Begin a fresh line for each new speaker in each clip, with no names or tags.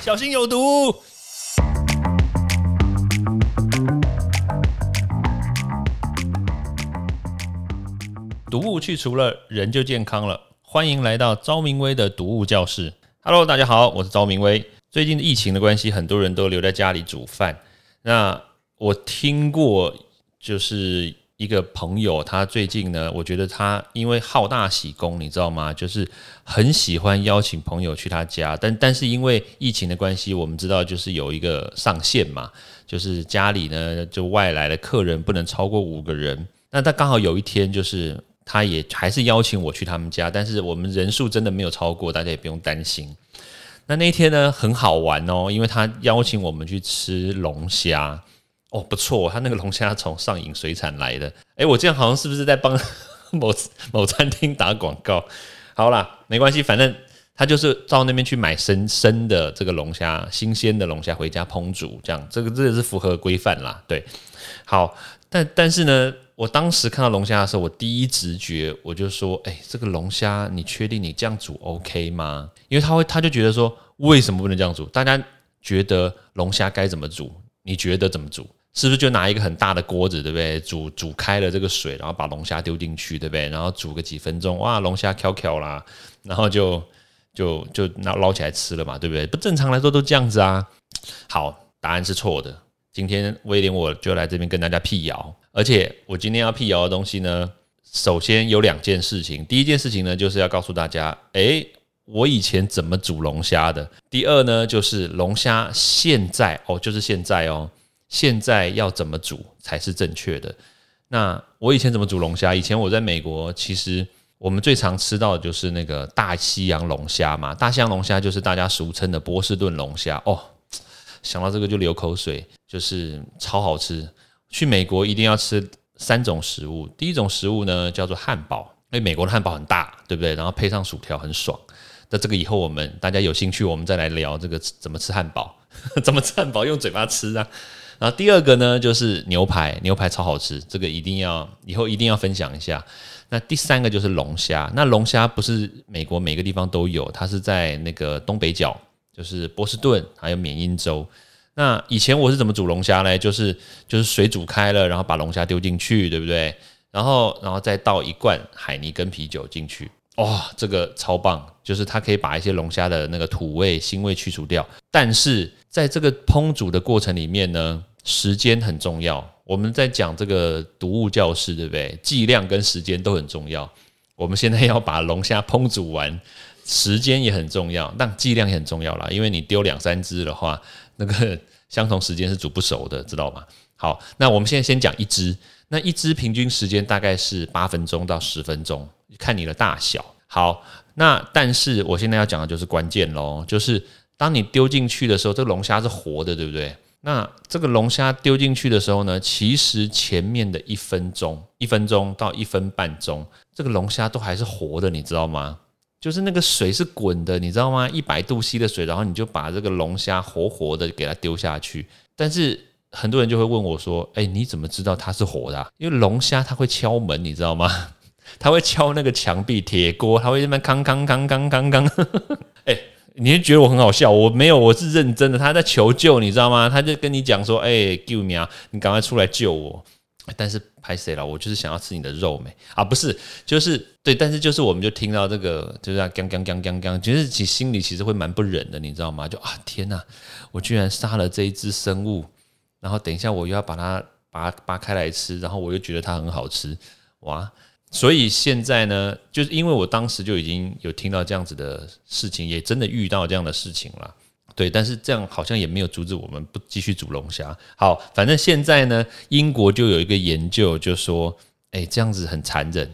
小心有毒。毒物去除了，人就健康了。欢迎来到昭明威的毒物教室。Hello，大家好，我是昭明威。最近疫情的关系，很多人都留在家里煮饭。那我听过，就是一个朋友，他最近呢，我觉得他因为好大喜功，你知道吗？就是很喜欢邀请朋友去他家，但但是因为疫情的关系，我们知道就是有一个上限嘛，就是家里呢就外来的客人不能超过五个人。那他刚好有一天就是。他也还是邀请我去他们家，但是我们人数真的没有超过，大家也不用担心。那那天呢很好玩哦，因为他邀请我们去吃龙虾哦，不错，他那个龙虾从上影水产来的。诶，我这样好像是不是在帮 某某餐厅打广告？好啦，没关系，反正他就是到那边去买生生的这个龙虾，新鲜的龙虾回家烹煮，这样这个这个是符合规范啦。对，好，但但是呢。我当时看到龙虾的时候，我第一直觉我就说：“哎，这个龙虾，你确定你这样煮 OK 吗？”因为他会，他就觉得说：“为什么不能这样煮？”大家觉得龙虾该怎么煮？你觉得怎么煮？是不是就拿一个很大的锅子，对不对？煮煮开了这个水，然后把龙虾丢进去，对不对？然后煮个几分钟，哇，龙虾翘翘啦，然后就 就就拿捞起来吃了嘛，对不对？不正常来说都这样子啊。好，答案是错的。今天威廉我就来这边跟大家辟谣。而且我今天要辟谣的东西呢，首先有两件事情。第一件事情呢，就是要告诉大家，诶，我以前怎么煮龙虾的。第二呢，就是龙虾现在哦，就是现在哦，现在要怎么煮才是正确的。那我以前怎么煮龙虾？以前我在美国，其实我们最常吃到的就是那个大西洋龙虾嘛。大西洋龙虾就是大家俗称的波士顿龙虾哦。想到这个就流口水，就是超好吃。去美国一定要吃三种食物，第一种食物呢叫做汉堡，因为美国的汉堡很大，对不对？然后配上薯条很爽。那这个以后我们大家有兴趣，我们再来聊这个怎么吃汉堡，怎么吃汉堡用嘴巴吃啊。然后第二个呢就是牛排，牛排超好吃，这个一定要以后一定要分享一下。那第三个就是龙虾，那龙虾不是美国每个地方都有，它是在那个东北角，就是波士顿还有缅因州。那以前我是怎么煮龙虾呢？就是就是水煮开了，然后把龙虾丢进去，对不对？然后然后再倒一罐海泥跟啤酒进去，哇，这个超棒！就是它可以把一些龙虾的那个土味、腥味去除掉。但是在这个烹煮的过程里面呢，时间很重要。我们在讲这个毒物教室，对不对？剂量跟时间都很重要。我们现在要把龙虾烹煮完，时间也很重要，但剂量也很重要啦。因为你丢两三只的话。那个相同时间是煮不熟的，知道吗？好，那我们现在先讲一只，那一只平均时间大概是八分钟到十分钟，看你的大小。好，那但是我现在要讲的就是关键喽，就是当你丢进去的时候，这个龙虾是活的，对不对？那这个龙虾丢进去的时候呢，其实前面的一分钟、一分钟到一分半钟，这个龙虾都还是活的，你知道吗？就是那个水是滚的，你知道吗？一百度 C 的水，然后你就把这个龙虾活活的给它丢下去。但是很多人就会问我说：“哎，你怎么知道它是活的？因为龙虾它会敲门，你知道吗？他会敲那个墙壁、铁锅，他会那边康康康康康康。哎，你会觉得我很好笑？我没有，我是认真的。他在求救，你知道吗？他就跟你讲说：“哎，救命啊！你赶快出来救我。”但是拍谁了？我就是想要吃你的肉没啊？不是，就是对，但是就是我们就听到这个，就是啊，刚刚刚刚，其实其心里其实会蛮不忍的，你知道吗？就啊，天哪，我居然杀了这一只生物，然后等一下我又要把它把它扒开来吃，然后我又觉得它很好吃，哇！所以现在呢，就是因为我当时就已经有听到这样子的事情，也真的遇到这样的事情了。对，但是这样好像也没有阻止我们不继续煮龙虾。好，反正现在呢，英国就有一个研究，就说，哎，这样子很残忍。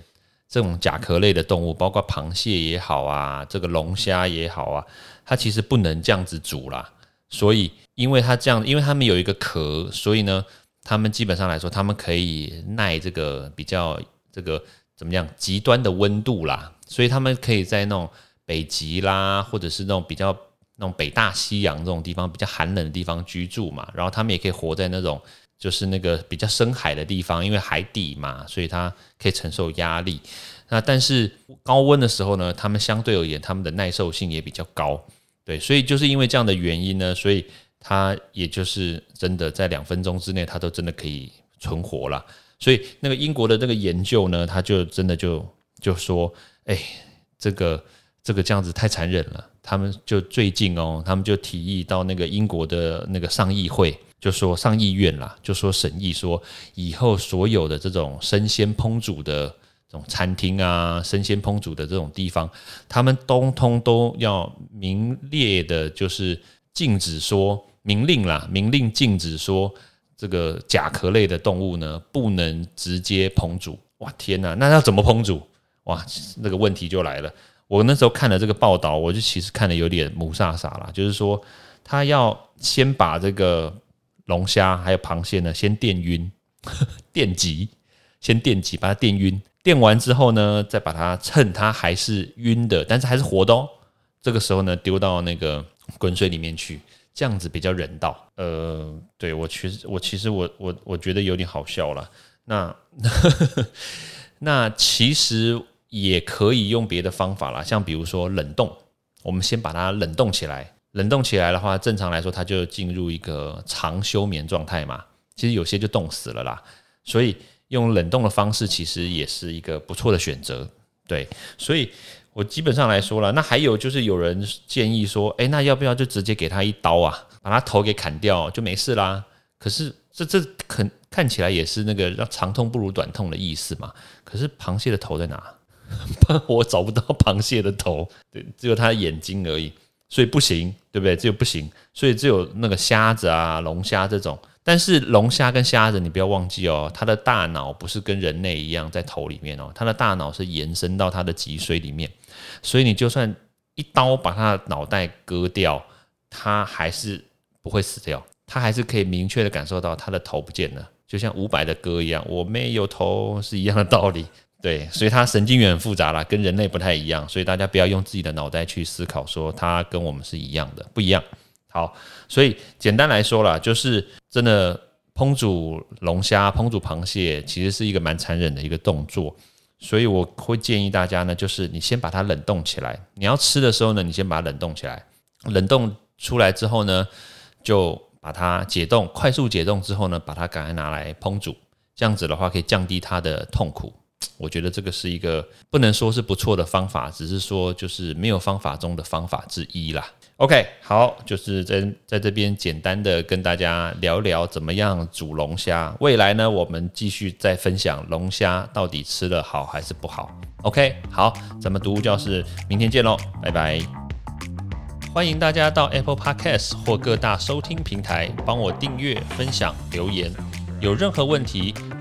这种甲壳类的动物，包括螃蟹也好啊，这个龙虾也好啊，它其实不能这样子煮啦。所以，因为它这样，因为它们有一个壳，所以呢，它们基本上来说，它们可以耐这个比较这个怎么样极端的温度啦。所以，它们可以在那种北极啦，或者是那种比较。那种北大西洋这种地方比较寒冷的地方居住嘛，然后他们也可以活在那种就是那个比较深海的地方，因为海底嘛，所以它可以承受压力。那但是高温的时候呢，它们相对而言，它们的耐受性也比较高。对，所以就是因为这样的原因呢，所以它也就是真的在两分钟之内，它都真的可以存活了。所以那个英国的这个研究呢，他就真的就就说，哎，这个这个这样子太残忍了。他们就最近哦，他们就提议到那个英国的那个上议会，就说上议院啦，就说审议说，以后所有的这种生鲜烹煮的这种餐厅啊，生鲜烹煮的这种地方，他们通通都要明列的，就是禁止说明令啦，明令禁止说这个甲壳类的动物呢，不能直接烹煮。哇，天哪，那要怎么烹煮？哇，那个问题就来了。我那时候看了这个报道，我就其实看的有点母萨萨啦，就是说他要先把这个龙虾还有螃蟹呢先电晕、电极，先电极把它电晕，电完之后呢，再把它趁它还是晕的，但是还是活的哦，这个时候呢丢到那个滚水里面去，这样子比较人道。呃，对我其实我其实我我我觉得有点好笑了。那 那其实。也可以用别的方法啦，像比如说冷冻，我们先把它冷冻起来。冷冻起来的话，正常来说它就进入一个长休眠状态嘛。其实有些就冻死了啦，所以用冷冻的方式其实也是一个不错的选择。对，所以我基本上来说了，那还有就是有人建议说，诶，那要不要就直接给他一刀啊，把他头给砍掉就没事啦？可是这这肯看起来也是那个让长痛不如短痛的意思嘛。可是螃蟹的头在哪？我找不到螃蟹的头，对，只有它的眼睛而已，所以不行，对不对？这个不行，所以只有那个虾子啊、龙虾这种。但是龙虾跟虾子，你不要忘记哦，它的大脑不是跟人类一样在头里面哦，它的大脑是延伸到它的脊髓里面，所以你就算一刀把它的脑袋割掉，它还是不会死掉，它还是可以明确的感受到它的头不见了，就像伍佰的歌一样，我没有头是一样的道理。对，所以它神经元很复杂啦，跟人类不太一样，所以大家不要用自己的脑袋去思考，说它跟我们是一样的，不一样。好，所以简单来说啦，就是真的烹煮龙虾、烹煮螃蟹，其实是一个蛮残忍的一个动作，所以我会建议大家呢，就是你先把它冷冻起来，你要吃的时候呢，你先把它冷冻起来，冷冻出来之后呢，就把它解冻，快速解冻之后呢，把它赶快拿来烹煮，这样子的话可以降低它的痛苦。我觉得这个是一个不能说是不错的方法，只是说就是没有方法中的方法之一啦。OK，好，就是在在这边简单的跟大家聊聊怎么样煮龙虾。未来呢，我们继续再分享龙虾到底吃的好还是不好。OK，好，咱们读物教室明天见喽，拜拜。欢迎大家到 Apple Podcast 或各大收听平台帮我订阅、分享、留言。有任何问题